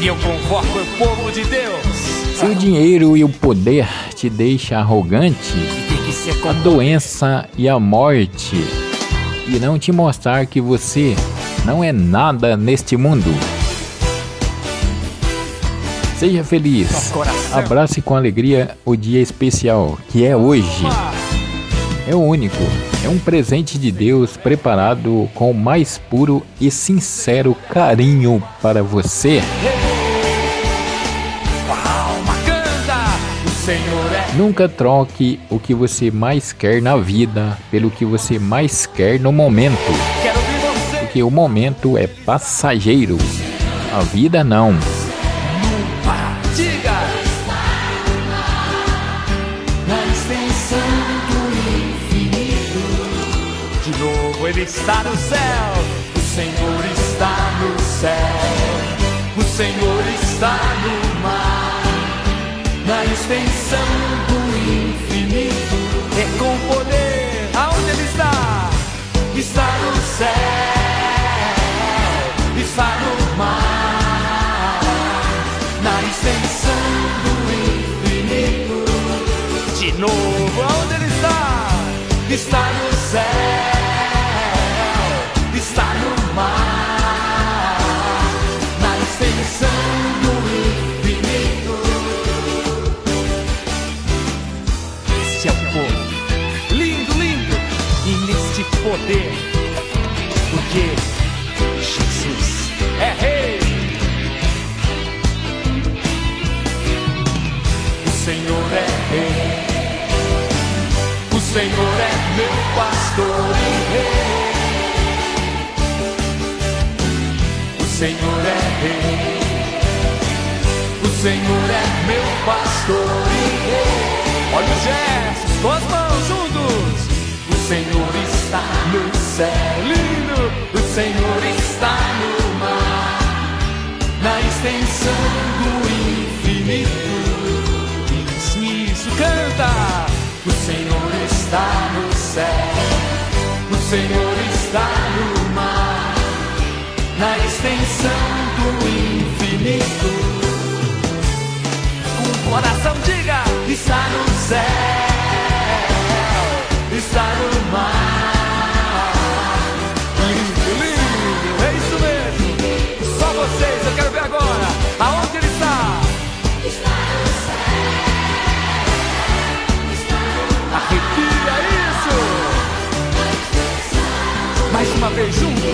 E eu convoco o povo de Deus. Se o dinheiro e o poder te deixa arrogante, a doença e a morte irão te mostrar que você não é nada neste mundo. Seja feliz. Abrace com alegria o dia especial, que é hoje. É o único. É um presente de Deus preparado com o mais puro e sincero carinho para você. Nunca troque o que você mais quer na vida pelo que você mais quer no momento. Porque o momento é passageiro. A vida não. Ele está no céu, o Senhor está no céu, o Senhor está no extensão do infinito. É com poder, aonde Ele está? Está no céu, está no mar, na extensão do infinito. De novo, aonde Ele está? Está no céu. Poder, porque Jesus é Rei. O Senhor é Rei, o Senhor é meu pastor e Rei. O Senhor é Rei, o Senhor é meu pastor e Rei. Olha os gestos, céu lindo, o Senhor está no mar, na extensão do infinito. Diz isso, canta. O Senhor está no céu, o Senhor está no mar, na extensão do infinito. Com coração diga, está no céu,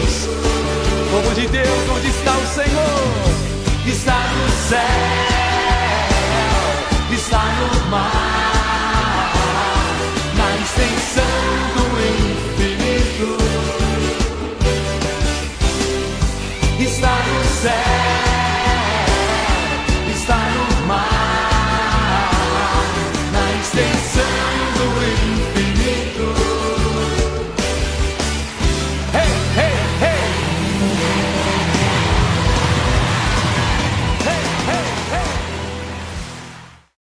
Deus, povo de Deus, onde está o Senhor? Está no céu, está no mar, na extensão do infinito. Está no céu.